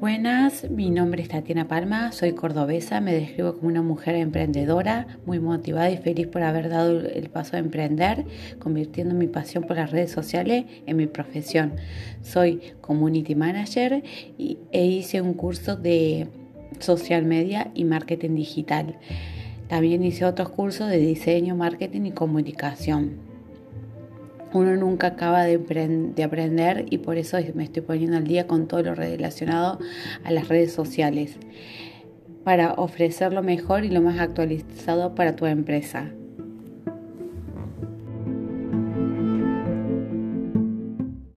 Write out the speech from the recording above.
Buenas, mi nombre es Tatiana Palma, soy cordobesa, me describo como una mujer emprendedora, muy motivada y feliz por haber dado el paso a emprender, convirtiendo mi pasión por las redes sociales en mi profesión. Soy community manager e hice un curso de social media y marketing digital. También hice otros cursos de diseño, marketing y comunicación uno nunca acaba de, aprender y por eso me estoy poniendo al día con todo lo relacionado a las redes sociales para ofrecer lo mejor y lo más actualizado para tu empresa.